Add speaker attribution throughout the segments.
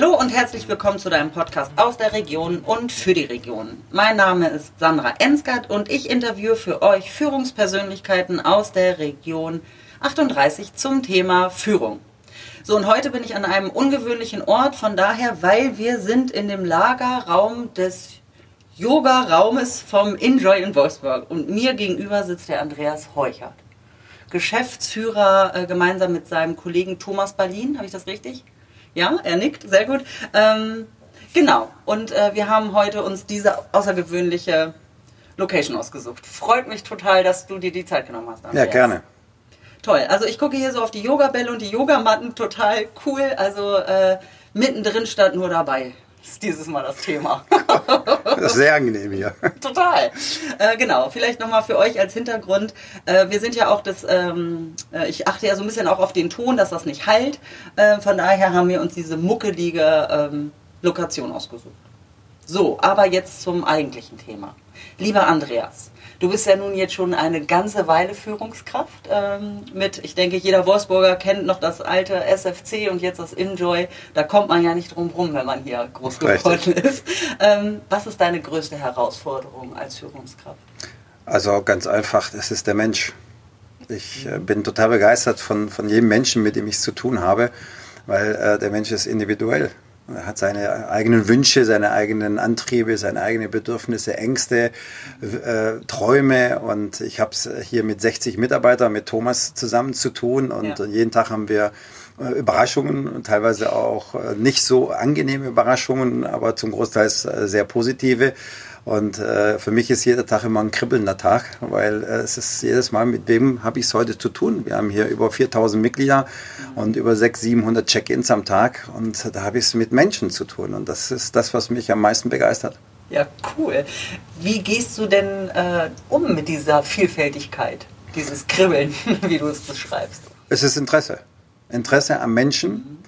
Speaker 1: Hallo und herzlich willkommen zu deinem Podcast aus der Region und für die Region. Mein Name ist Sandra Ensgard und ich interviewe für euch Führungspersönlichkeiten aus der Region 38 zum Thema Führung. So, und heute bin ich an einem ungewöhnlichen Ort, von daher, weil wir sind in dem Lagerraum des Yoga-Raumes vom Enjoy in Wolfsburg und mir gegenüber sitzt der Andreas Heuchert. Geschäftsführer äh, gemeinsam mit seinem Kollegen Thomas Berlin, habe ich das richtig? Ja, er nickt, sehr gut. Ähm, genau, und äh, wir haben heute uns diese außergewöhnliche Location ausgesucht. Freut mich total, dass du dir die Zeit genommen hast.
Speaker 2: Andreas. Ja, gerne.
Speaker 1: Toll, also ich gucke hier so auf die Yogabälle und die Yogamatten, total cool. Also äh, mittendrin stand nur dabei ist dieses Mal das Thema.
Speaker 2: sehr angenehm hier.
Speaker 1: Total. Äh, genau, vielleicht nochmal für euch als Hintergrund. Äh, wir sind ja auch das, ähm, äh, ich achte ja so ein bisschen auch auf den Ton, dass das nicht halt. Äh, von daher haben wir uns diese muckelige ähm, Lokation ausgesucht. So, aber jetzt zum eigentlichen Thema. Lieber Andreas, Du bist ja nun jetzt schon eine ganze Weile Führungskraft ähm, mit, ich denke, jeder Wolfsburger kennt noch das alte SFC und jetzt das Enjoy. Da kommt man ja nicht drum rum, wenn man hier groß geworden ist. Ähm, was ist deine größte Herausforderung als Führungskraft?
Speaker 2: Also ganz einfach, das ist der Mensch. Ich äh, bin total begeistert von, von jedem Menschen, mit dem ich es zu tun habe, weil äh, der Mensch ist individuell. Er hat seine eigenen Wünsche, seine eigenen Antriebe, seine eigenen Bedürfnisse, Ängste, äh, Träume. Und ich habe es hier mit 60 Mitarbeitern, mit Thomas zusammen zu tun. Und ja. jeden Tag haben wir äh, Überraschungen, teilweise auch äh, nicht so angenehme Überraschungen, aber zum Großteil äh, sehr positive. Und äh, für mich ist jeder Tag immer ein kribbelnder Tag, weil äh, es ist jedes Mal, mit wem habe ich es heute zu tun? Wir haben hier über 4000 Mitglieder und über 600, 700 Check-ins am Tag und da habe ich es mit Menschen zu tun und das ist das, was mich am meisten begeistert.
Speaker 1: Ja, cool. Wie gehst du denn äh, um mit dieser Vielfältigkeit, dieses Kribbeln, wie du es beschreibst?
Speaker 2: Es ist Interesse. Interesse am Menschen mhm.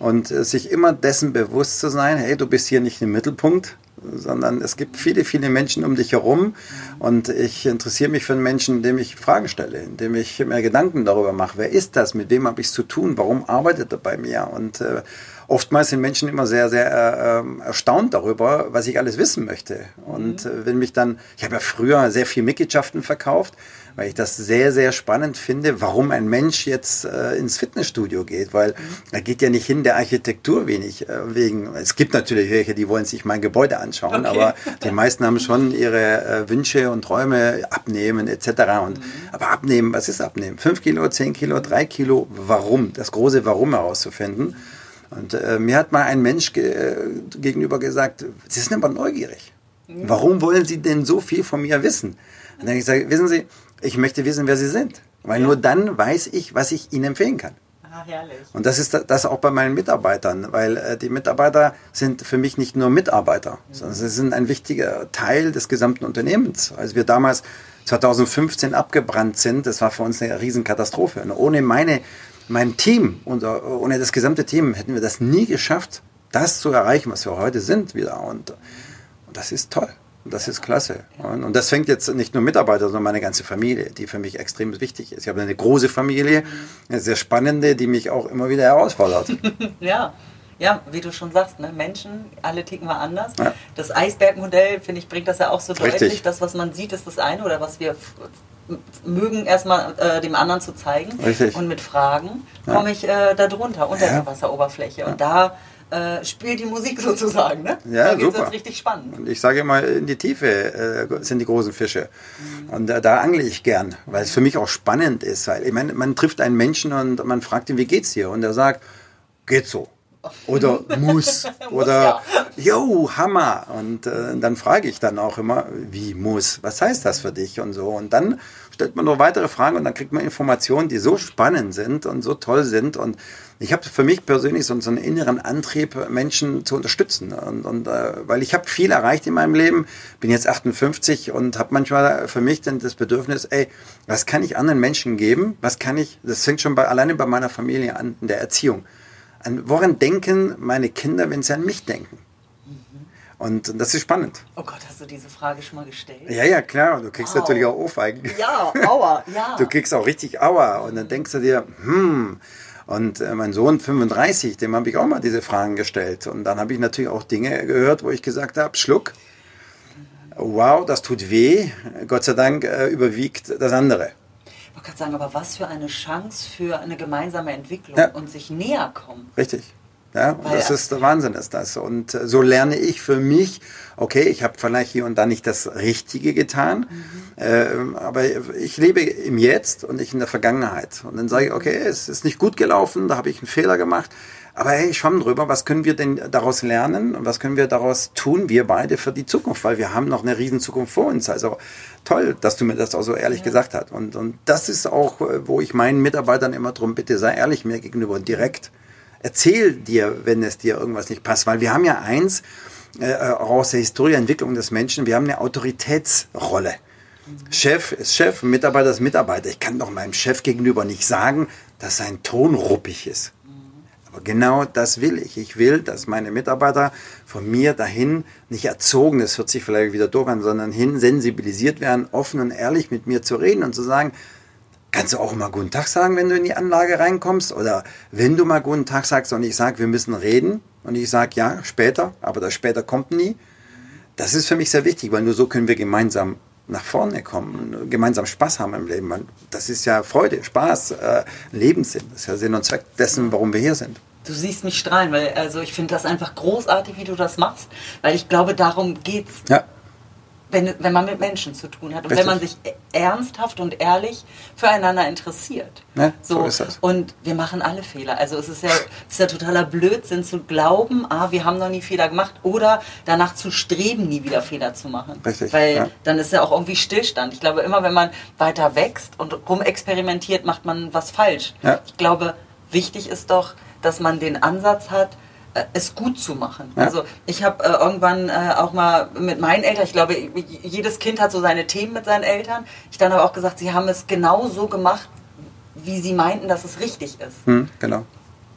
Speaker 2: und äh, sich immer dessen bewusst zu sein, hey, du bist hier nicht im Mittelpunkt, sondern es gibt viele, viele Menschen um dich herum. Und ich interessiere mich für einen Menschen, indem ich Fragen stelle, indem ich mir Gedanken darüber mache, wer ist das, mit wem habe ich es zu tun, warum arbeitet er bei mir? Und äh, oftmals sind Menschen immer sehr, sehr äh, ähm, erstaunt darüber, was ich alles wissen möchte und mhm. äh, wenn mich dann, ich habe ja früher sehr viel Mitgliedschaften verkauft weil ich das sehr, sehr spannend finde, warum ein Mensch jetzt äh, ins Fitnessstudio geht, weil mhm. er geht ja nicht hin der Architektur wenig äh, wegen. Es gibt natürlich welche, die wollen sich mein Gebäude anschauen, okay. aber die meisten haben schon ihre äh, Wünsche und Träume abnehmen etc. Und, mhm. Aber abnehmen, was ist abnehmen? Fünf Kilo, zehn Kilo, drei Kilo, warum? Das große Warum herauszufinden. Und äh, mir hat mal ein Mensch ge äh, gegenüber gesagt, Sie sind aber neugierig. Mhm. Warum wollen Sie denn so viel von mir wissen? Und dann habe ich gesagt, wissen Sie, ich möchte wissen, wer sie sind. Weil ja. nur dann weiß ich, was ich ihnen empfehlen kann. Ah, herrlich. Und das ist das auch bei meinen Mitarbeitern, weil äh, die Mitarbeiter sind für mich nicht nur Mitarbeiter, mhm. sondern sie sind ein wichtiger Teil des gesamten Unternehmens. Als wir damals 2015 abgebrannt sind, das war für uns eine Riesenkatastrophe. Und ohne meine, mein Team, unser, ohne das gesamte Team hätten wir das nie geschafft, das zu erreichen, was wir heute sind wieder. Und, und das ist toll. Das ist klasse. Und das fängt jetzt nicht nur Mitarbeiter, sondern meine ganze Familie, die für mich extrem wichtig ist. Ich habe eine große Familie, eine sehr spannende, die mich auch immer wieder herausfordert.
Speaker 1: ja. Ja, wie du schon sagst, ne? Menschen, alle ticken wir anders. Ja. Das Eisbergmodell, finde ich, bringt das ja auch so Richtig. deutlich. Das, was man sieht, ist das eine oder was wir mögen, erstmal äh, dem anderen zu zeigen. Richtig. Und mit Fragen ja. komme ich äh, da drunter, unter ja. der Wasseroberfläche. Und da äh, spielt die Musik sozusagen. Ne?
Speaker 2: Ja, da super. richtig spannend. Und ich sage immer, in die Tiefe äh, sind die großen Fische. Mhm. Und äh, da angle ich gern, weil es für mich auch spannend ist. Weil ich meine, man trifft einen Menschen und man fragt ihn, wie geht's dir? Und er sagt, geht so. Oder muss. oder jo, Hammer. Und äh, dann frage ich dann auch immer, wie muss? Was heißt das für dich? Und so. Und dann stellt man noch weitere Fragen und dann kriegt man Informationen, die so spannend sind und so toll sind. Und ich habe für mich persönlich so, so, einen inneren Antrieb, Menschen zu unterstützen. Und, und äh, weil ich habe viel erreicht in meinem Leben, bin jetzt 58 und habe manchmal für mich dann das Bedürfnis, ey, was kann ich anderen Menschen geben? Was kann ich, das fängt schon bei, alleine bei meiner Familie an, in der Erziehung. An, woran denken meine Kinder, wenn sie an mich denken? Und das ist spannend.
Speaker 1: Oh Gott, hast du diese Frage schon mal gestellt?
Speaker 2: Ja, ja, klar. Du kriegst wow. natürlich auch Ohrfeigen.
Speaker 1: Ja, Aua, ja.
Speaker 2: Du kriegst auch richtig Aua. Und dann denkst du dir, hm, Und äh, mein Sohn 35, dem habe ich auch mal diese Fragen gestellt. Und dann habe ich natürlich auch Dinge gehört, wo ich gesagt habe, Schluck, wow, das tut weh. Gott sei Dank äh, überwiegt das andere.
Speaker 1: Ich wollte gerade sagen, aber was für eine Chance für eine gemeinsame Entwicklung ja. und sich näher kommen.
Speaker 2: Richtig. Ja, Weil, das ist der Wahnsinn, ist das. Und äh, so lerne ich für mich, okay, ich habe vielleicht hier und da nicht das Richtige getan, mhm. äh, aber ich lebe im Jetzt und nicht in der Vergangenheit. Und dann sage ich, okay, es ist nicht gut gelaufen, da habe ich einen Fehler gemacht, aber hey, schwamm drüber, was können wir denn daraus lernen und was können wir daraus tun, wir beide für die Zukunft, weil wir haben noch eine riesen Zukunft vor uns. Also toll, dass du mir das auch so ehrlich ja. gesagt hast. Und, und das ist auch, wo ich meinen Mitarbeitern immer drum bitte, sei ehrlich mir gegenüber und direkt. Erzähl dir, wenn es dir irgendwas nicht passt, weil wir haben ja eins, äh, aus der Historie, Entwicklung des Menschen, wir haben eine Autoritätsrolle. Chef ist Chef, Mitarbeiter ist Mitarbeiter. Ich kann doch meinem Chef gegenüber nicht sagen, dass sein Ton ruppig ist. Aber genau das will ich. Ich will, dass meine Mitarbeiter von mir dahin nicht erzogen, das hört sich vielleicht wieder doof an, sondern hin sensibilisiert werden, offen und ehrlich mit mir zu reden und zu sagen, kannst du auch mal guten Tag sagen, wenn du in die Anlage reinkommst? Oder wenn du mal guten Tag sagst und ich sage, wir müssen reden und ich sage, ja, später, aber das später kommt nie. Das ist für mich sehr wichtig, weil nur so können wir gemeinsam nach vorne kommen, gemeinsam Spaß haben im Leben. Das ist ja Freude, Spaß, äh, Lebenssinn. Das ist ja Sinn und Zweck dessen, warum wir hier sind.
Speaker 1: Du siehst mich strahlen, weil also ich finde das einfach großartig, wie du das machst, weil ich glaube, darum geht's. Ja. Wenn, wenn man mit Menschen zu tun hat und Richtig. wenn man sich ernsthaft und ehrlich füreinander interessiert.
Speaker 2: Ja, so, so, ist das.
Speaker 1: Und wir machen alle Fehler. Also es ist ja, es ist ja totaler Blödsinn zu glauben, ah, wir haben noch nie Fehler gemacht oder danach zu streben, nie wieder Fehler zu machen.
Speaker 2: Richtig.
Speaker 1: Weil ja. dann ist ja auch irgendwie Stillstand. Ich glaube, immer wenn man weiter wächst und rumexperimentiert, macht man was falsch. Ja. Ich glaube, wichtig ist doch, dass man den Ansatz hat, es gut zu machen. Ja. Also ich habe äh, irgendwann äh, auch mal mit meinen Eltern, ich glaube, jedes Kind hat so seine Themen mit seinen Eltern. Ich dann aber auch gesagt, sie haben es genau so gemacht, wie sie meinten, dass es richtig ist.
Speaker 2: Hm, genau.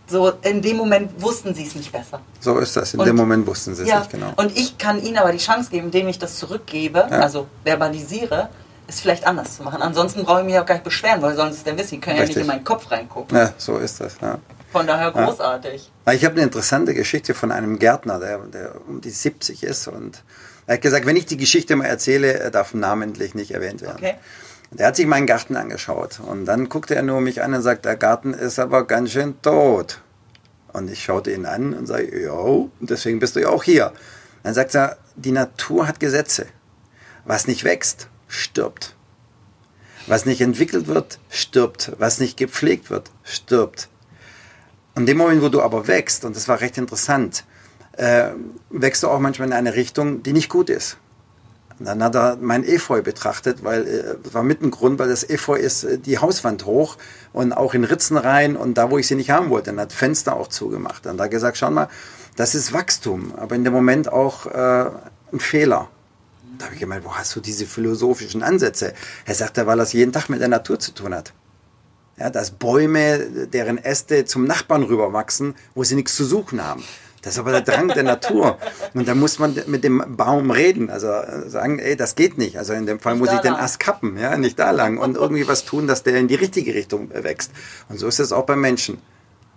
Speaker 1: So in dem Moment wussten sie es nicht besser.
Speaker 2: So ist das. In und, dem Moment wussten sie es
Speaker 1: ja,
Speaker 2: nicht genau.
Speaker 1: Und ich kann ihnen aber die Chance geben, indem ich das zurückgebe, ja. also verbalisiere, es vielleicht anders zu machen. Ansonsten brauche ich mich auch gar nicht beschweren, weil sollen sie es denn wissen? Die können Richtig. ja nicht in meinen Kopf reingucken.
Speaker 2: Ja, so ist das. Ja.
Speaker 1: Von daher großartig.
Speaker 2: Ja. Ich habe eine interessante Geschichte von einem Gärtner, der, der um die 70 ist. Und er hat gesagt, wenn ich die Geschichte mal erzähle, darf namentlich nicht erwähnt werden. Okay. Der hat sich meinen Garten angeschaut und dann guckte er nur mich an und sagt, der Garten ist aber ganz schön tot. Und ich schaute ihn an und sage, jo, deswegen bist du ja auch hier. Dann sagt er, die Natur hat Gesetze. Was nicht wächst, stirbt. Was nicht entwickelt wird, stirbt. Was nicht gepflegt wird, stirbt. In dem Moment, wo du aber wächst, und das war recht interessant, äh, wächst du auch manchmal in eine Richtung, die nicht gut ist. Und dann hat er mein Efeu betrachtet, weil äh, war mit ein Grund, weil das Efeu ist äh, die Hauswand hoch und auch in Ritzen rein und da, wo ich sie nicht haben wollte, dann hat Fenster auch zugemacht. Und da gesagt, schau mal, das ist Wachstum, aber in dem Moment auch äh, ein Fehler. Da habe ich gemeint, wo hast du diese philosophischen Ansätze? Er sagte, weil das jeden Tag mit der Natur zu tun hat. Ja, dass Bäume, deren Äste zum Nachbarn rüberwachsen, wo sie nichts zu suchen haben. Das ist aber der Drang der Natur. Und da muss man mit dem Baum reden, also sagen, ey, das geht nicht. Also in dem Fall nicht muss ich den Ast kappen, ja, nicht da lang und irgendwie was tun, dass der in die richtige Richtung wächst. Und so ist es auch beim Menschen.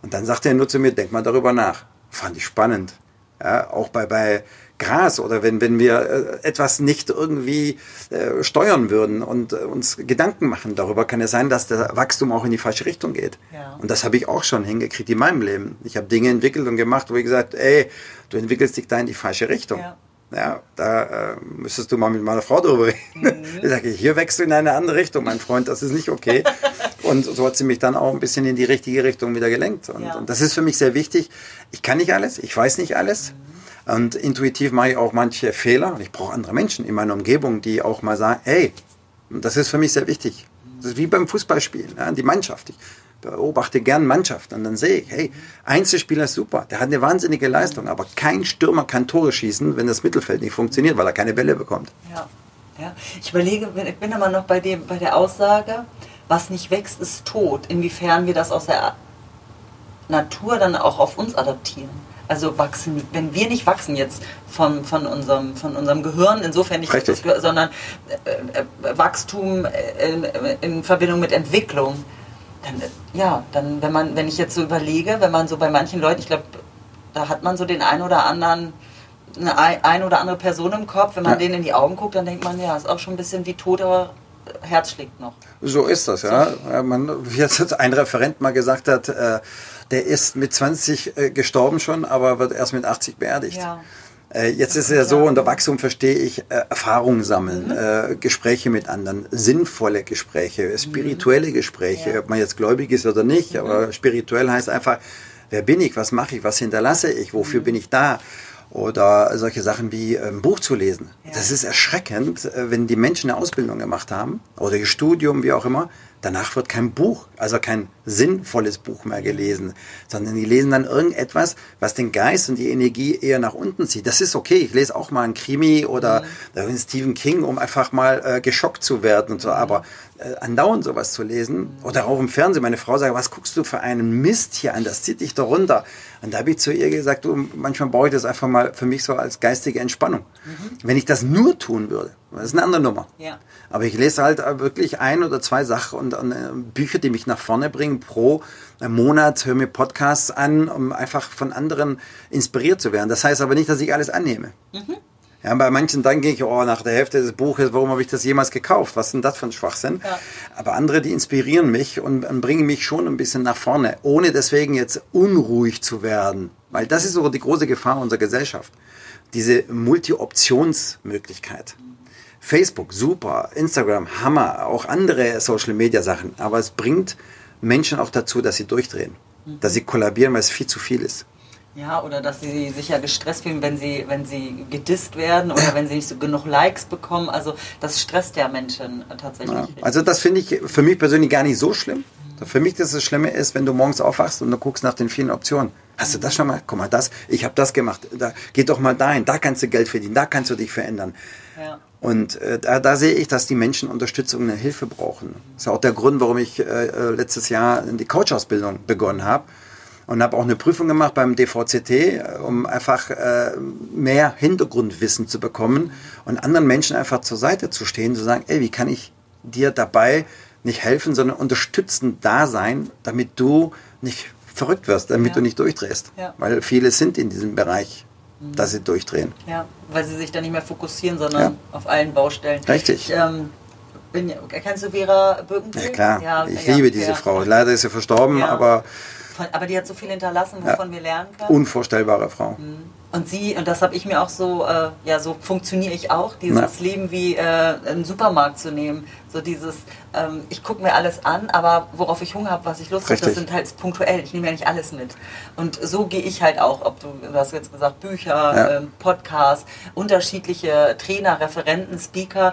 Speaker 2: Und dann sagt er nur zu mir, denk mal darüber nach. Fand ich spannend. Ja, auch bei, bei Gras oder wenn, wenn wir äh, etwas nicht irgendwie äh, steuern würden und äh, uns Gedanken machen darüber, kann es sein, dass der Wachstum auch in die falsche Richtung geht. Ja. Und das habe ich auch schon hingekriegt in meinem Leben. Ich habe Dinge entwickelt und gemacht, wo ich gesagt, ey, du entwickelst dich da in die falsche Richtung. Ja. Ja, da äh, müsstest du mal mit meiner Frau darüber reden. Mhm. Ich sage, hier wächst du in eine andere Richtung, mein Freund, das ist nicht okay. und so hat sie mich dann auch ein bisschen in die richtige Richtung wieder gelenkt. Und, ja. und das ist für mich sehr wichtig. Ich kann nicht alles, ich weiß nicht alles. Mhm. Und intuitiv mache ich auch manche Fehler. Ich brauche andere Menschen in meiner Umgebung, die auch mal sagen, hey, das ist für mich sehr wichtig. Das ist wie beim Fußballspielen, ja, die Mannschaft. Ich beobachte gern Mannschaft und dann sehe ich, hey, Einzelspieler ist super, der hat eine wahnsinnige Leistung, aber kein Stürmer kann Tore schießen, wenn das Mittelfeld nicht funktioniert, weil er keine Bälle bekommt.
Speaker 1: Ja, ja. Ich überlege, ich bin immer noch bei, dem, bei der Aussage, was nicht wächst, ist tot. Inwiefern wir das aus der Natur dann auch auf uns adaptieren. Also wachsen, wenn wir nicht wachsen jetzt von, von, unserem, von unserem Gehirn, insofern nicht, das, sondern äh, äh, Wachstum in, in, Verbindung mit Entwicklung, dann, ja, dann, wenn man, wenn ich jetzt so überlege, wenn man so bei manchen Leuten, ich glaube, da hat man so den einen oder anderen, eine ein oder andere Person im Kopf, wenn man
Speaker 2: Ja.
Speaker 1: denen in die Augen guckt, dann denkt man, ja, ist auch schon ein bisschen wie tot, aber Herz schlägt noch.
Speaker 2: So ist das, ja. Ja, Man, wie jetzt ein Referent mal gesagt hat, äh, der ist mit 20 äh, gestorben schon, aber wird erst mit 80 beerdigt.
Speaker 1: Ja.
Speaker 2: Äh, jetzt ist es ja so, unter Wachstum verstehe ich äh, Erfahrungen sammeln,
Speaker 1: Mhm.
Speaker 2: äh, Gespräche mit anderen, sinnvolle Gespräche, spirituelle Gespräche,
Speaker 1: Ja.
Speaker 2: ob man jetzt gläubig ist oder nicht, aber spirituell heißt einfach, wer bin ich, was mache ich, was hinterlasse ich, wofür bin ich da? Oder solche Sachen wie äh, ein Buch zu lesen.
Speaker 1: Ja.
Speaker 2: Das ist erschreckend, äh, wenn die Menschen eine Ausbildung gemacht haben oder ihr Studium, wie auch immer, danach wird kein Buch, also kein sinnvolles Buch mehr gelesen, sondern die lesen dann irgendetwas, was den Geist und die Energie eher nach unten zieht. Das ist okay. Ich lese auch mal einen Krimi oder mhm. Stephen King, um einfach mal äh, geschockt zu werden und so. Aber äh, andauernd sowas zu lesen oder auch im Fernsehen. Meine Frau sagt, was guckst du für einen Mist hier an? Das zieht dich doch runter. Und da habe ich zu ihr gesagt, du, manchmal brauche ich das einfach mal für mich so als geistige Entspannung. Wenn ich das nur tun würde, das ist eine andere Nummer.
Speaker 1: Ja.
Speaker 2: Aber ich lese halt äh, wirklich ein oder zwei Sachen und, und äh, Bücher, die mich nach vorne bringen pro äh, Monat, höre mir Podcasts an, um einfach von anderen inspiriert zu werden. Das heißt aber nicht, dass ich alles annehme. Ja, bei manchen gehe ich, oh, nach der Hälfte des Buches, warum habe ich das jemals gekauft? Was ist denn das für ein Schwachsinn?
Speaker 1: Ja.
Speaker 2: Aber andere, die inspirieren mich und, und bringen mich schon ein bisschen nach vorne, ohne deswegen jetzt unruhig zu werden. Weil das ist so die große Gefahr unserer Gesellschaft. Diese Multi-Optionsmöglichkeit. Facebook, super, Instagram, Hammer, auch andere Social-Media-Sachen. Aber es bringt Menschen auch dazu, dass sie durchdrehen, dass sie kollabieren, weil es viel zu viel ist.
Speaker 1: Ja, oder dass sie sich ja gestresst fühlen, wenn sie, wenn sie gedisst werden oder wenn sie nicht so genug Likes bekommen. Also das stresst ja Menschen tatsächlich.
Speaker 2: Ja. Also das finde ich für mich persönlich gar nicht so schlimm. Für mich das, das Schlimme ist, wenn du morgens aufwachst und du guckst nach den vielen Optionen. Hast du das schon mal? Guck mal, das, ich habe das gemacht. Da, geh doch mal dahin, da kannst du Geld verdienen, da kannst du dich verändern.
Speaker 1: ja.
Speaker 2: Und äh, da, da sehe ich, dass die Menschen Unterstützung und Hilfe brauchen. Das ist auch der Grund, warum ich äh, äh, letztes Jahr die Coach-Ausbildung begonnen habe. Und habe auch eine Prüfung gemacht beim DVCT, äh, um einfach äh, mehr Hintergrundwissen zu bekommen und anderen Menschen einfach zur Seite zu stehen, zu sagen, ey, wie kann ich dir dabei nicht helfen, sondern unterstützend da sein, damit du nicht verrückt wirst, damit
Speaker 1: Ja.
Speaker 2: du nicht durchdrehst.
Speaker 1: Ja.
Speaker 2: Weil viele sind in diesem Bereich, dass sie durchdrehen.
Speaker 1: Ja, weil sie sich dann nicht mehr fokussieren, sondern
Speaker 2: Ja.
Speaker 1: auf allen Baustellen.
Speaker 2: Richtig.
Speaker 1: Ich, ähm, bin, kennst du Vera Birkenbiel?
Speaker 2: Ja klar, ich liebe diese. Frau. Leider ist sie verstorben, aber
Speaker 1: aber die hat so viel hinterlassen, wovon wir lernen können.
Speaker 2: unvorstellbare Frau.
Speaker 1: Und sie, und das habe ich mir auch so, äh, ja, so funktioniere ich auch, dieses
Speaker 2: Ja.
Speaker 1: Leben wie äh, einen Supermarkt zu nehmen. So dieses, ähm, ich gucke mir alles an, aber worauf ich Hunger habe, was ich Lust habe, das sind halt punktuell. Ich nehme ja nicht alles mit. Und so gehe ich halt auch, ob du, du hast jetzt gesagt, Bücher,
Speaker 2: Ja.
Speaker 1: ähm, Podcasts, unterschiedliche Trainer, Referenten, Speaker.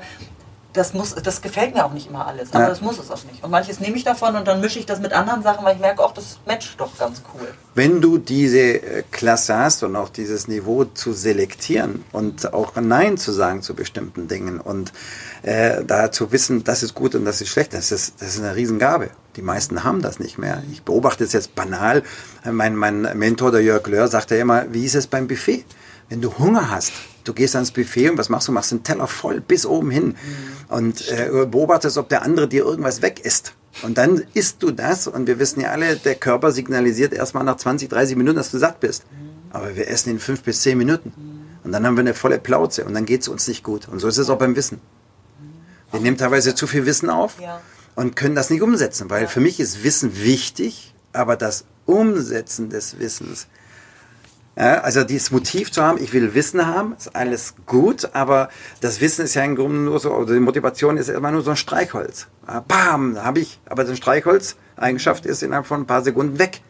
Speaker 1: Das, muss, das gefällt mir auch nicht immer alles, aber
Speaker 2: Ja.
Speaker 1: das muss es auch nicht. Und manches nehme ich davon und dann mische ich das mit anderen Sachen, weil ich merke, auch das matcht doch ganz cool.
Speaker 2: Wenn du diese äh, Klasse hast und auch dieses Niveau zu selektieren und auch Nein zu sagen zu bestimmten Dingen und äh, da zu wissen, das ist gut und das ist schlecht, das ist, das ist eine Riesengabe. Die meisten haben das nicht mehr. Ich beobachte es jetzt banal. Mein, mein Mentor, der Jörg Löhr, sagte immer, wie ist es beim Buffet? Wenn du Hunger hast, du gehst ans Buffet und was machst du? Machst einen Teller voll bis oben hin und äh, beobachtest, ob der andere dir irgendwas weg isst. Und dann isst du das und wir wissen ja alle, der Körper signalisiert erstmal nach 20, 30 Minuten, dass du satt bist. Aber wir essen in fünf bis zehn Minuten. Und dann haben wir eine volle Plauze und dann geht es uns nicht gut. Und so ist es auch beim Wissen. Wir nehmen teilweise zu viel Wissen auf
Speaker 1: Ja.
Speaker 2: und können das nicht umsetzen, weil
Speaker 1: Ja.
Speaker 2: für mich ist Wissen wichtig, aber das Umsetzen des Wissens also dieses Motiv zu haben, ich will Wissen haben, ist alles gut, aber das Wissen ist ja im Grunde nur so, oder die Motivation ist immer nur so ein Streichholz. Ah, Bam, habe ich, aber das Streichholz, Eigenschaft ist innerhalb von ein paar Sekunden weg.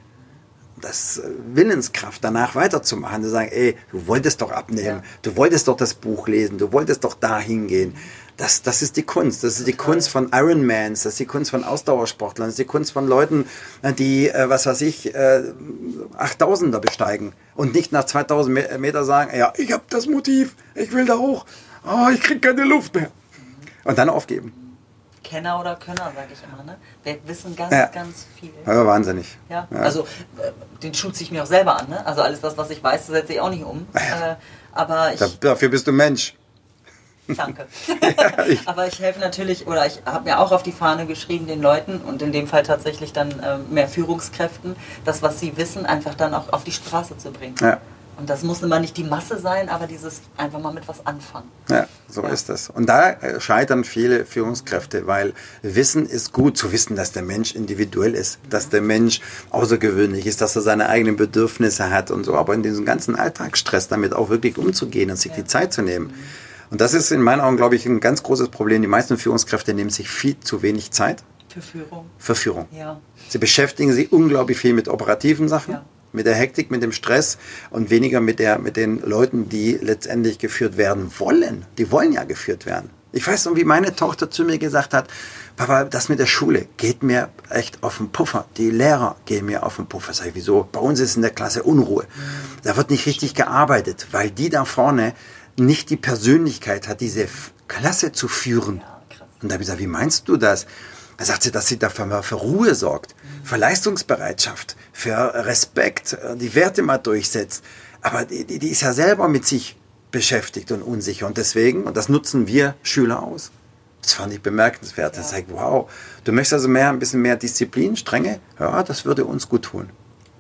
Speaker 2: Das äh, Willenskraft danach weiterzumachen, zu sagen, ey, du wolltest doch abnehmen,
Speaker 1: Ja.
Speaker 2: du wolltest doch das Buch lesen, du wolltest doch da hingehen. Das, das ist die Kunst. Das ist die Kunst von Ironmans, das ist die Kunst von Ausdauersportlern, das ist die Kunst von Leuten, äh, die, äh, was weiß ich, äh, 8000er besteigen und nicht nach 2000 Me- Meter sagen, ja, ich habe das Motiv, ich will da hoch, oh, ich krieg keine Luft mehr. Und dann aufgeben.
Speaker 1: Kenner oder Könner, sage ich immer. Ne? Wir wissen ganz,
Speaker 2: Ja.
Speaker 1: ganz viel.
Speaker 2: Aber wahnsinnig.
Speaker 1: Ja,
Speaker 2: Ja.
Speaker 1: also äh, den schutze ich mir auch selber an. Ne? Also alles das, was ich weiß, setze ich auch nicht um. Äh, aber ich,
Speaker 2: Da, dafür bist du Mensch.
Speaker 1: Danke. Ja, ich Aber ich helfe natürlich, oder ich habe mir auch auf die Fahne geschrieben, den Leuten und in dem Fall tatsächlich dann äh, mehr Führungskräften, das, was sie wissen, einfach dann auch auf die Straße zu bringen. Ja. Und das muss immer nicht die Masse sein, aber dieses einfach mal mit was anfangen.
Speaker 2: Ja, so ja. ist es. Und da äh, scheitern viele Führungskräfte, weil Wissen ist gut zu wissen, dass der Mensch individuell ist, dass der Mensch außergewöhnlich ist, dass er seine eigenen Bedürfnisse hat und so. Aber in diesem ganzen Alltagsstress damit auch wirklich umzugehen und sich ja. die Zeit zu nehmen. Und das ist in meinen Augen, glaube ich, ein ganz großes Problem. Die meisten Führungskräfte nehmen sich viel zu wenig Zeit.
Speaker 1: Für Führung.
Speaker 2: Für Führung. Ja. Sie beschäftigen sich unglaublich viel mit operativen Sachen. Ja mit der Hektik, mit dem Stress und weniger mit, der, mit den Leuten, die letztendlich geführt werden wollen. Die wollen ja geführt werden. Ich weiß noch, wie meine Tochter zu mir gesagt hat, Papa, das mit der Schule geht mir echt auf den Puffer. Die Lehrer gehen mir auf den Puffer. Sag ich, wieso? Bei uns ist in der Klasse Unruhe. Da wird nicht richtig gearbeitet, weil die da vorne nicht die Persönlichkeit hat, diese Klasse zu führen. Und da habe ich gesagt, wie meinst du das? Da sagt sie, dass sie dafür für Ruhe sorgt, für Leistungsbereitschaft, für Respekt, äh, die Werte mal durchsetzt. Aber die, die, die ist ja selber mit sich beschäftigt und unsicher. Und deswegen, und das nutzen wir Schüler aus. Das fand ich bemerkenswert. Ja. Das sagt, wow, du möchtest also mehr, ein bisschen mehr Disziplin, Strenge? Ja, das würde uns gut tun.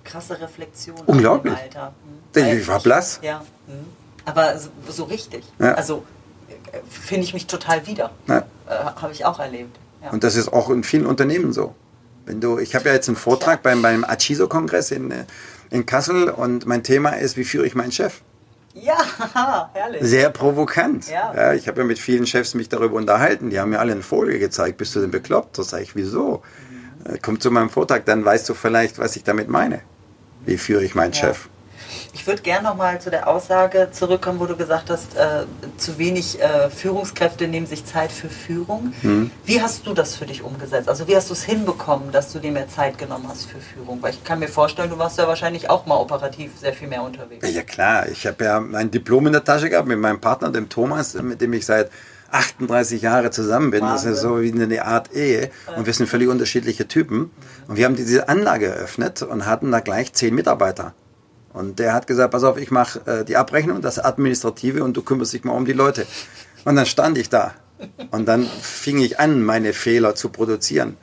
Speaker 1: Krasse Reflexion.
Speaker 2: Unglaublich. Alter. Hm. Ich war blass.
Speaker 1: Ja. Hm. Aber so, so richtig. Ja. Also äh, finde ich mich total wieder. Ja. Äh, Habe ich auch erlebt.
Speaker 2: Ja. Und das ist auch in vielen Unternehmen so. Wenn du, ich habe ja jetzt einen Vortrag beim, beim Achiso-Kongress in, äh, in Kassel und mein Thema ist, wie führe ich meinen Chef?
Speaker 1: Ja, herrlich.
Speaker 2: Sehr provokant. Ja. ja ich habe ja mit vielen Chefs mich darüber unterhalten. Die haben mir alle eine Folie gezeigt. Bist du denn bekloppt? Da sage ich, wieso? Mhm. Komm zu meinem Vortrag, dann weißt du vielleicht, was ich damit meine. Wie führe ich meinen ja. Chef?
Speaker 1: Ich würde gerne nochmal zu der Aussage zurückkommen, wo du gesagt hast, äh, zu wenig äh, Führungskräfte nehmen sich Zeit für Führung. Mhm. Wie hast du das für dich umgesetzt? Also wie hast du es hinbekommen, dass du dir mehr Zeit genommen hast für Führung? Weil ich kann mir vorstellen, du warst ja wahrscheinlich auch mal operativ sehr viel mehr unterwegs.
Speaker 2: Ja klar, ich habe ja mein Diplom in der Tasche gehabt mit meinem Partner, dem Thomas, mit dem ich seit 38 Jahre zusammen bin. Wahnsinn. Das ist so wie eine Art Ehe. Und wir sind völlig unterschiedliche Typen. Und wir haben diese Anlage eröffnet und hatten da gleich zehn Mitarbeiter. Und der hat gesagt, pass auf, ich mache äh, die Abrechnung, das Administrative und du kümmerst dich mal um die Leute. Und dann stand ich da. Und dann fing ich an, meine Fehler zu produzieren.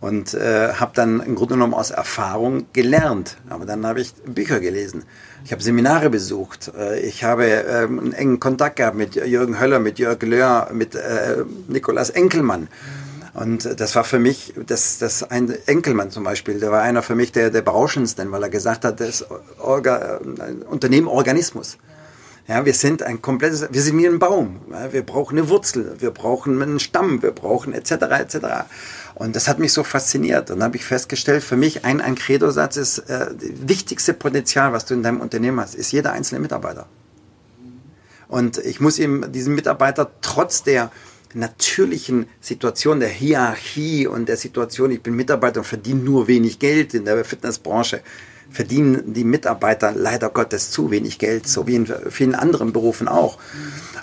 Speaker 2: Und äh, habe dann im Grunde genommen aus Erfahrung gelernt. Aber dann habe ich Bücher gelesen. Ich habe Seminare besucht. Äh, ich habe äh, einen engen Kontakt gehabt mit Jürgen Höller, mit Jörg Löhr, mit äh, Nikolaus Enkelmann. Und das war für mich, das, das ein Enkelmann zum Beispiel, der war einer für mich der, der berauschendsten, weil er gesagt hat, das Orga, Unternehmen Organismus. Ja, wir sind ein komplettes, wir sind wie ein Baum. Wir brauchen eine Wurzel, wir brauchen einen Stamm, wir brauchen etc. etc. Und das hat mich so fasziniert. Und dann habe ich festgestellt, für mich ein, ein Credo-Satz ist, äh, das wichtigste Potenzial, was du in deinem Unternehmen hast, ist jeder einzelne Mitarbeiter. Und ich muss ihm diesen Mitarbeiter trotz der natürlichen Situation der Hierarchie und der Situation, ich bin Mitarbeiter und verdiene nur wenig Geld in der Fitnessbranche, verdienen die Mitarbeiter leider Gottes zu wenig Geld, so wie in vielen anderen Berufen auch.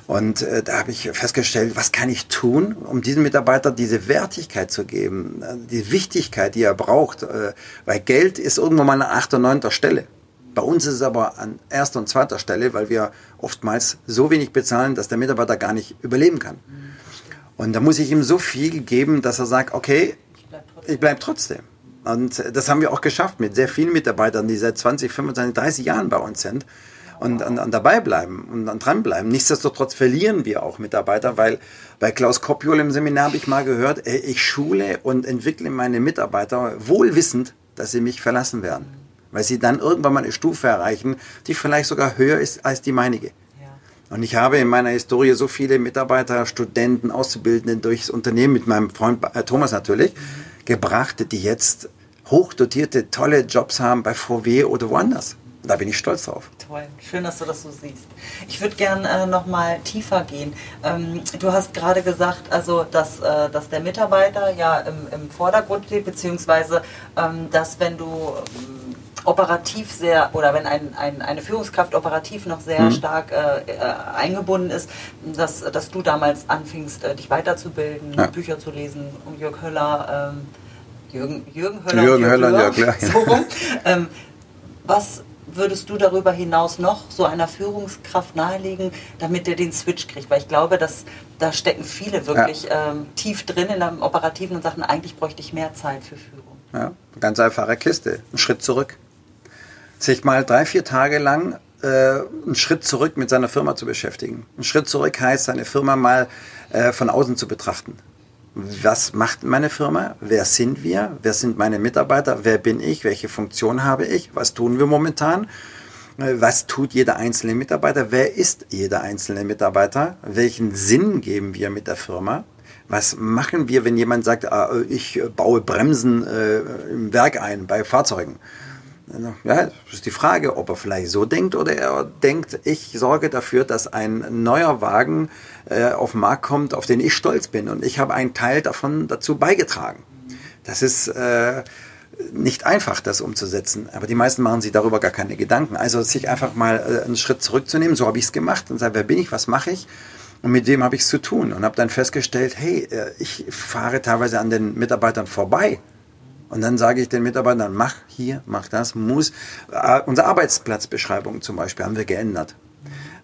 Speaker 2: Und äh, da habe ich festgestellt, was kann ich tun, um diesem Mitarbeiter diese Wertigkeit zu geben, äh, die Wichtigkeit, die er braucht, äh, weil Geld ist irgendwann mal an achter, neunter Stelle. Bei uns ist es aber an erster und zweiter Stelle, weil wir oftmals so wenig bezahlen, dass der Mitarbeiter gar nicht überleben kann. Und da muss ich ihm so viel geben, dass er sagt, okay, ich bleibe trotzdem. Und das haben wir auch geschafft mit sehr vielen Mitarbeitern, die seit 20, 25, 30 Jahren bei uns sind und, und, und dabei bleiben und an dranbleiben. Nichtsdestotrotz verlieren wir auch Mitarbeiter, weil bei Klaus Koppiol im Seminar habe ich mal gehört, ich schule und entwickle meine Mitarbeiter wohlwissend, dass sie mich verlassen werden. Weil sie dann irgendwann mal eine Stufe erreichen, die vielleicht sogar höher ist als die meinige. Und ich habe in meiner Historie so viele Mitarbeiter, Studenten, Auszubildenden durchs Unternehmen mit meinem Freund äh, Thomas natürlich gebracht, die jetzt hochdotierte, tolle Jobs haben bei VW oder woanders. Da bin ich stolz drauf.
Speaker 1: Toll, schön, dass du das so siehst. Ich würde gerne äh, noch mal tiefer gehen. Ähm, du hast gerade gesagt, also dass, äh, dass der Mitarbeiter ja im, im Vordergrund steht, beziehungsweise ähm, dass wenn du ähm, operativ sehr oder wenn ein, ein, eine Führungskraft operativ noch sehr mhm. stark äh, äh, eingebunden ist, dass, dass du damals anfingst, äh, dich weiterzubilden, ja. Bücher zu lesen, um Jörg Höller, ähm, Jürgen, Jürgen Höller,
Speaker 2: Jürgen Höller, Jörg Höller,
Speaker 1: so rum. ähm, was würdest du darüber hinaus noch so einer Führungskraft nahelegen, damit der den Switch kriegt? Weil ich glaube, dass da stecken viele wirklich ja. ähm, tief drin in dem Operativen und sagen, eigentlich bräuchte ich mehr Zeit für Führung.
Speaker 2: Ja, ganz einfache Kiste. Ein Schritt zurück. Sich mal drei, vier Tage lang äh, einen Schritt zurück mit seiner Firma zu beschäftigen. Ein Schritt zurück heißt, seine Firma mal äh, von außen zu betrachten. Was macht meine Firma? Wer sind wir? Wer sind meine Mitarbeiter? Wer bin ich? Welche Funktion habe ich? Was tun wir momentan? Äh, was tut jeder einzelne Mitarbeiter? Wer ist jeder einzelne Mitarbeiter? Welchen Sinn geben wir mit der Firma? Was machen wir, wenn jemand sagt, ah, ich baue Bremsen äh, im Werk ein bei Fahrzeugen? Ja, ist die Frage, ob er vielleicht so denkt oder er denkt, ich sorge dafür, dass ein neuer Wagen äh, auf den Markt kommt, auf den ich stolz bin und ich habe einen Teil davon dazu beigetragen. Das ist äh, nicht einfach, das umzusetzen, aber die meisten machen sich darüber gar keine Gedanken. Also sich einfach mal äh, einen Schritt zurückzunehmen, so habe ich es gemacht und sagen, wer bin ich, was mache ich? Und mit wem habe ich es zu tun? Und habe dann festgestellt, hey, äh, ich fahre teilweise an den Mitarbeitern vorbei und dann sage ich den Mitarbeitern, mach hier, mach das, muss. Äh, unsere Arbeitsplatzbeschreibung zum Beispiel haben wir geändert.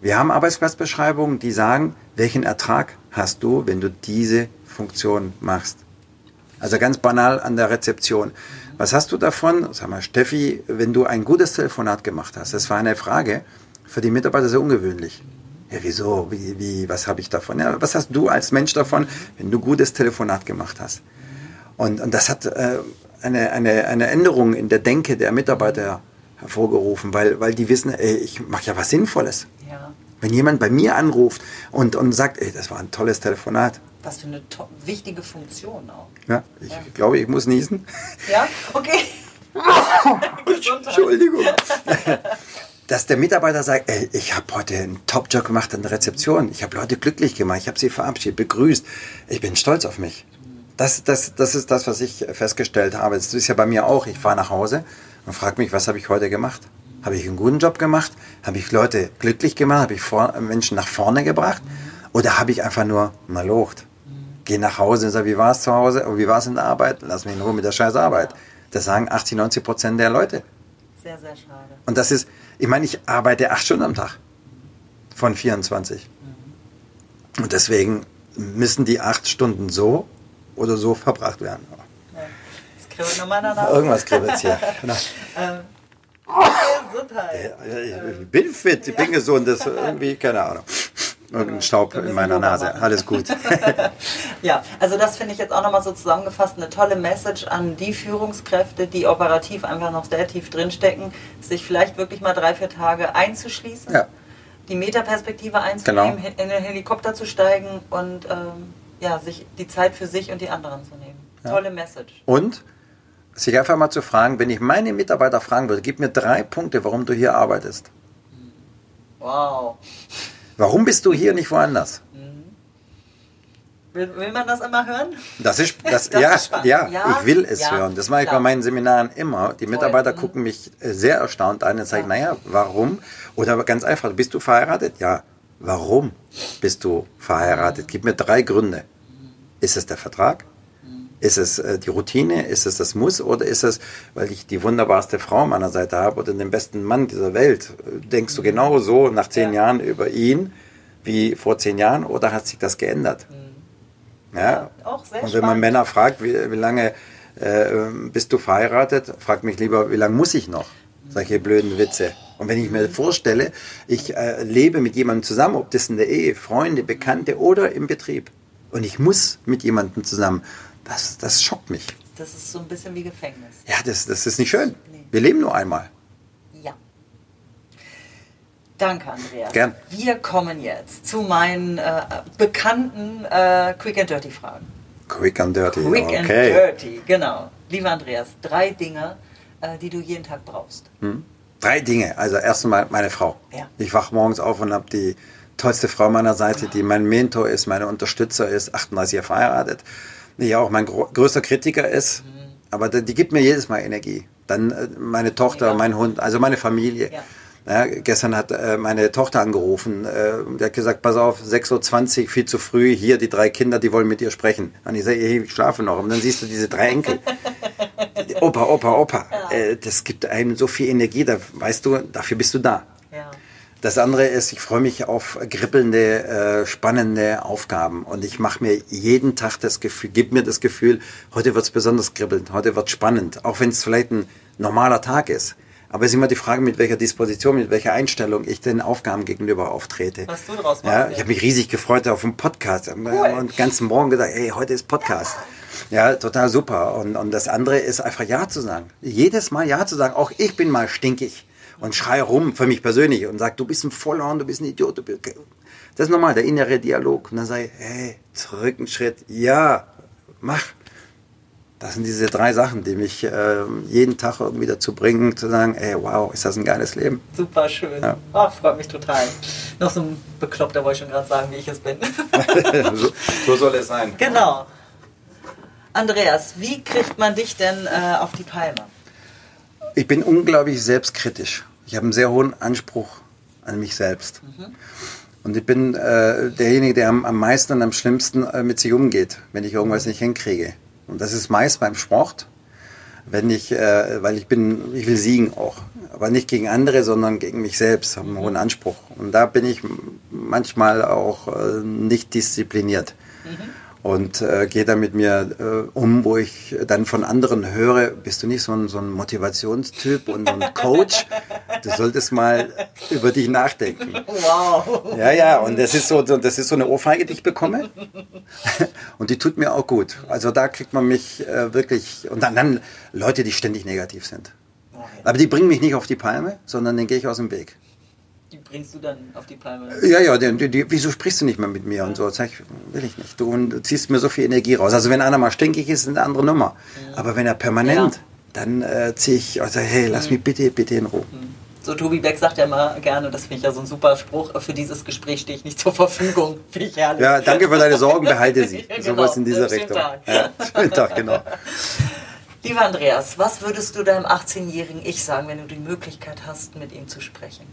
Speaker 2: Wir haben Arbeitsplatzbeschreibungen, die sagen, welchen Ertrag hast du, wenn du diese Funktion machst. Also ganz banal an der Rezeption. Was hast du davon? Sag mal, Steffi, wenn du ein gutes Telefonat gemacht hast? Das war eine Frage für die Mitarbeiter sehr ungewöhnlich. Ja, wieso? Wie, wie, was habe ich davon? Ja, was hast du als Mensch davon, wenn du gutes Telefonat gemacht hast? Und, und das hat äh, eine, eine, eine Änderung in der Denke der Mitarbeiter hervorgerufen, weil, weil die wissen, ey, ich mache ja was Sinnvolles. Ja. Wenn jemand bei mir anruft und, und sagt, ey, das war ein tolles Telefonat.
Speaker 1: Was für eine wichtige Funktion auch.
Speaker 2: Ja, ich ja. glaube, ich muss niesen.
Speaker 1: Ja, okay.
Speaker 2: Entschuldigung. Dass der Mitarbeiter sagt, ey, ich habe heute einen Top-Job gemacht an der Rezeption. Ich habe Leute glücklich gemacht. Ich habe sie verabschiedet, begrüßt. Ich bin stolz auf mich. Das, das, das ist das, was ich festgestellt habe. Das ist ja bei mir auch. Ich fahre nach Hause und frage mich, was habe ich heute gemacht? Habe ich einen guten Job gemacht? Habe ich Leute glücklich gemacht? Habe ich vor, Menschen nach vorne gebracht? Oder habe ich einfach nur malocht? Geh nach Hause und sag, wie war es zu Hause? Und wie war es in der Arbeit? Lass mich in Ruhe mit der scheiß Arbeit. Das sagen 80, 90 Prozent der Leute.
Speaker 1: Sehr, sehr schade.
Speaker 2: Und das ist, ich meine, ich arbeite acht Stunden am Tag. Von 24. Mhm. Und deswegen müssen die acht Stunden so oder so verbracht werden.
Speaker 1: Jetzt kribbelt nochmal danach.
Speaker 2: Irgendwas kribbelt hier. Genau.
Speaker 1: ähm, Gesundheit.
Speaker 2: Ich bin fit, ich bin gesund, das irgendwie, keine Ahnung. Irgendein Staub in meiner Nase. Alles gut.
Speaker 1: ja, also das finde ich jetzt auch nochmal so zusammengefasst, eine tolle Message an die Führungskräfte, die operativ einfach noch sehr tief drinstecken, sich vielleicht wirklich mal drei, vier Tage einzuschließen, ja. die Metaperspektive einzunehmen, genau. in den Helikopter zu steigen und ähm, ja, sich die Zeit für sich und die anderen zu nehmen. Ja. Tolle Message.
Speaker 2: Und sich einfach mal zu fragen, wenn ich meine Mitarbeiter fragen würde, gib mir drei Punkte, warum du hier arbeitest.
Speaker 1: Wow.
Speaker 2: Warum bist du hier nicht woanders?
Speaker 1: Mhm. Will, will, man das immer hören?
Speaker 2: Das ist, das, das ja, ist ja, ja, ich will es ja, hören. Das mache ich klar. bei meinen Seminaren immer. Die Mitarbeiter Toll. gucken mich äh, sehr erstaunt an und sagen, ja. naja, warum? Oder ganz einfach, bist du verheiratet? Ja. Warum bist du verheiratet? Gib mir drei Gründe. Ist es der Vertrag? Ist es äh, die Routine? Ist es das Muss? Oder ist es, weil ich die wunderbarste Frau an meiner Seite habe oder den besten Mann dieser Welt? Denkst du genau so nach zehn ja. Jahren über ihn wie vor zehn Jahren oder hat sich das geändert?
Speaker 1: Mhm. Ja, auch sehr
Speaker 2: Und wenn man Männer fragt, wie, wie lange äh, bist du verheiratet, fragt mich lieber, wie lange muss ich noch? Solche blöden Witze. Und wenn ich mir vorstelle, ich äh, lebe mit jemandem zusammen, ob das in der Ehe, Freunde, Bekannte oder im Betrieb, und ich muss mit jemandem zusammen, das, das schockt mich.
Speaker 1: Das ist so ein bisschen wie Gefängnis.
Speaker 2: Ja, das, das ist nicht schön. Nee. Wir leben nur einmal.
Speaker 1: Ja. Danke, Andreas.
Speaker 2: Gern.
Speaker 1: Wir kommen jetzt zu meinen äh, bekannten äh, Quick and Dirty Fragen.
Speaker 2: Quick and Dirty,
Speaker 1: Quick okay. and Dirty, genau. Lieber Andreas, drei Dinge, äh, die du jeden Tag brauchst.
Speaker 2: Hm? Drei Dinge. Also erstmal meine Frau. Ja. Ich wache morgens auf und habe die tollste Frau meiner Seite, die mein Mentor ist, meine Unterstützer ist, 38 Jahre verheiratet, die ja auch mein größter Kritiker ist, mhm. aber die, die, gibt mir jedes Mal Energie. Dann äh, meine Tochter, mein Hund, also meine Familie. Ja. Ja, gestern hat äh, meine Tochter angerufen, äh, die hat gesagt, pass auf, 6.20 Uhr, viel zu früh, hier die drei Kinder, die wollen mit dir sprechen. Und ich sage, hey, ich schlafe noch. Und dann siehst du diese drei Enkel. Opa, Opa, Opa. Ja. Äh, das gibt einem so viel Energie, da weißt du, dafür bist du da. Ja. Das andere ist, ich freue mich auf kribbelnde, äh, spannende Aufgaben und ich mache mir jeden Tag das Gefühl, gib mir das Gefühl, heute wird es besonders kribbelnd, heute wird spannend, auch wenn es vielleicht ein normaler Tag ist. Aber es ist immer die Frage, mit welcher Disposition, mit welcher Einstellung ich den Aufgaben gegenüber auftrete. Was du daraus machst. Ja, ich habe mich riesig gefreut auf den Podcast. Cool. Und den ganzen Morgen gesagt, ey, heute ist Podcast. Ja, total super. Und, und das andere ist einfach Ja zu sagen. Jedes Mal Ja zu sagen. Auch ich bin mal stinkig und schreie rum für mich persönlich und sage, du bist ein Vollhorn, du bist ein Idiot. Bist... Das ist normal, der innere Dialog. Und dann sage ich, hey, zurück einen Schritt. Ja, mach. Das sind diese drei Sachen, die mich äh, jeden Tag irgendwie dazu bringen, zu sagen, ey, wow, ist das ein geiles Leben.
Speaker 1: Super schön. Ja. Oh, freut mich total. Noch so ein Bekloppter wollte ich schon gerade sagen, wie ich es bin.
Speaker 2: so, so, soll es sein.
Speaker 1: Genau. Andreas, wie kriegt man dich denn äh, auf die Palme?
Speaker 2: Ich bin unglaublich selbstkritisch. Ich habe einen sehr hohen Anspruch an mich selbst. Mhm. Und ich bin äh, derjenige, der am, am meisten und am schlimmsten äh, mit sich umgeht, wenn ich irgendwas nicht hinkriege. Und das ist meist beim Sport, wenn ich, äh, weil ich bin, ich will siegen auch, aber nicht gegen andere, sondern gegen mich selbst, habe einen hohen Anspruch. Und da bin ich manchmal auch äh, nicht diszipliniert. Mhm und äh, gehe da mit mir äh, um, wo ich dann von anderen höre, bist du nicht so ein, so ein Motivationstyp und ein Coach? Du solltest mal über dich nachdenken. Wow. Ja, ja, und das ist so, das ist so eine Ohrfeige, die ich bekomme. Und die tut mir auch gut. Also da kriegt man mich äh, wirklich, und dann, dann Leute, die ständig negativ sind. Aber die bringen mich nicht auf die Palme, sondern den gehe ich aus dem Weg
Speaker 1: die bringst du dann auf die Palme.
Speaker 2: Ja, ja, die, die, wieso sprichst du nicht mehr mit mir ja. und so? Sag ich, will ich nicht. Du, und, ziehst mir so viel Energie raus. Also wenn einer mal stinkig ist, ist eine andere Nummer. Mhm. Aber wenn er permanent, ja. dann äh, ziehe ich sage, hey, lass mhm. mich bitte, bitte in Ruhe. Mhm.
Speaker 1: So, Tobi Beck sagt ja immer gerne, das finde ich ja so ein super Spruch, für dieses Gespräch stehe ich nicht zur Verfügung. Finde ich herrlich.
Speaker 2: Ja, danke für deine Sorgen, behalte sie. ja, genau. Sowas in dieser schönen Richtung. Tag. Ja, schönen Tag, genau.
Speaker 1: Lieber Andreas, was würdest du deinem 18-jährigen Ich sagen, wenn du die Möglichkeit hast, mit ihm zu sprechen?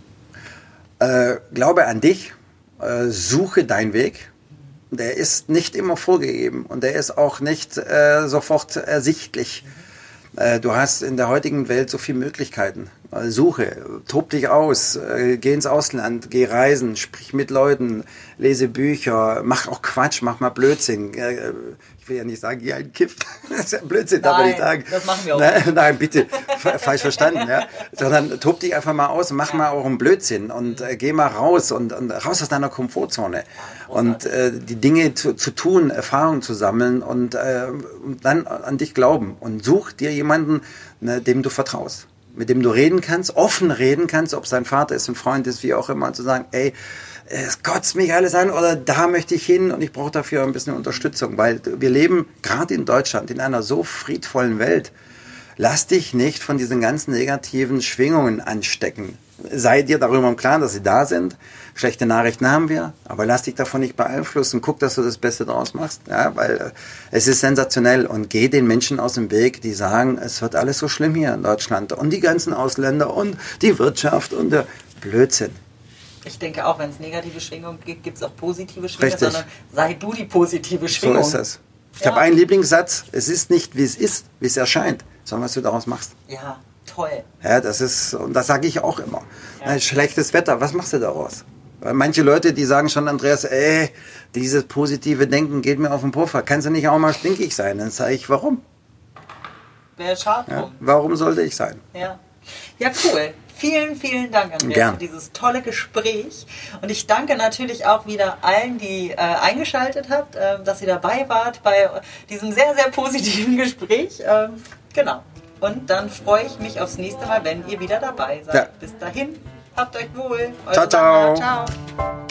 Speaker 2: Äh, glaube an dich, äh, suche deinen Weg. Der ist nicht immer vorgegeben und der ist auch nicht äh, sofort ersichtlich. Äh, du hast in der heutigen Welt so viele Möglichkeiten. Äh, suche, tob dich aus, äh, geh ins Ausland, geh reisen, sprich mit Leuten, lese Bücher, mach auch Quatsch, mach mal Blödsinn ich will ja nicht sagen, geh ein Kiff. Das ist ja Blödsinn, darf man nicht sagen.
Speaker 1: Das machen wir auch.
Speaker 2: Nein, nein bitte, falsch verstanden, ja. Sondern tob dich einfach mal aus, mach mal auch einen Blödsinn und äh, geh mal raus und, und raus aus deiner Komfortzone. Und äh, die Dinge zu, zu tun, Erfahrungen zu sammeln und, äh, und dann an dich glauben. Und such dir jemanden, ne, dem du vertraust. Mit dem du reden kannst, offen reden kannst, ob es dein Vater ist, ein Freund ist, wie auch immer, und zu sagen, ey, es kotzt mich alles an oder da möchte ich hin und ich brauche dafür ein bisschen Unterstützung, weil wir leben gerade in Deutschland in einer so friedvollen Welt. Lass dich nicht von diesen ganzen negativen Schwingungen anstecken. Sei dir darüber im Klaren, dass sie da sind. Schlechte Nachrichten haben wir, aber lass dich davon nicht beeinflussen. Guck, dass du das Beste daraus machst, ja, weil äh, es ist sensationell und geh den Menschen aus dem Weg, die sagen, es wird alles so schlimm hier in Deutschland und die ganzen Ausländer und die Wirtschaft und der Blödsinn
Speaker 1: ich denke auch, wenn es negative Schwingungen gibt, gibt es auch positive Schwingungen, Richtig. sondern sei du die positive Schwingung.
Speaker 2: So ist es. Ich ja. habe einen Lieblingssatz, es ist nicht, wie es ist, wie es erscheint, sondern was du daraus machst.
Speaker 1: Ja, toll.
Speaker 2: Ja, das ist, und das sage ich auch immer. Ja. Schlechtes Wetter, was machst du daraus? Weil manche Leute, die sagen schon, Andreas, ey, dieses positive Denken geht mir auf den Puffer. Kannst du nicht auch mal stinkig sein? Dann sage ich, warum?
Speaker 1: Wäre schade.
Speaker 2: Ja, warum sollte ich sein?
Speaker 1: Ja. Ja, cool. Vielen, vielen Dank, Andreas, Gern. für dieses tolle Gespräch. Und ich danke natürlich auch wieder allen, die äh, eingeschaltet habt, äh, dass ihr dabei wart bei diesem sehr, sehr positiven Gespräch. Äh, genau. Und dann freue ich mich aufs nächste Mal, wenn ihr wieder dabei seid. Ja. Bis dahin, habt euch wohl.
Speaker 2: Eure ciao, ciao. ciao.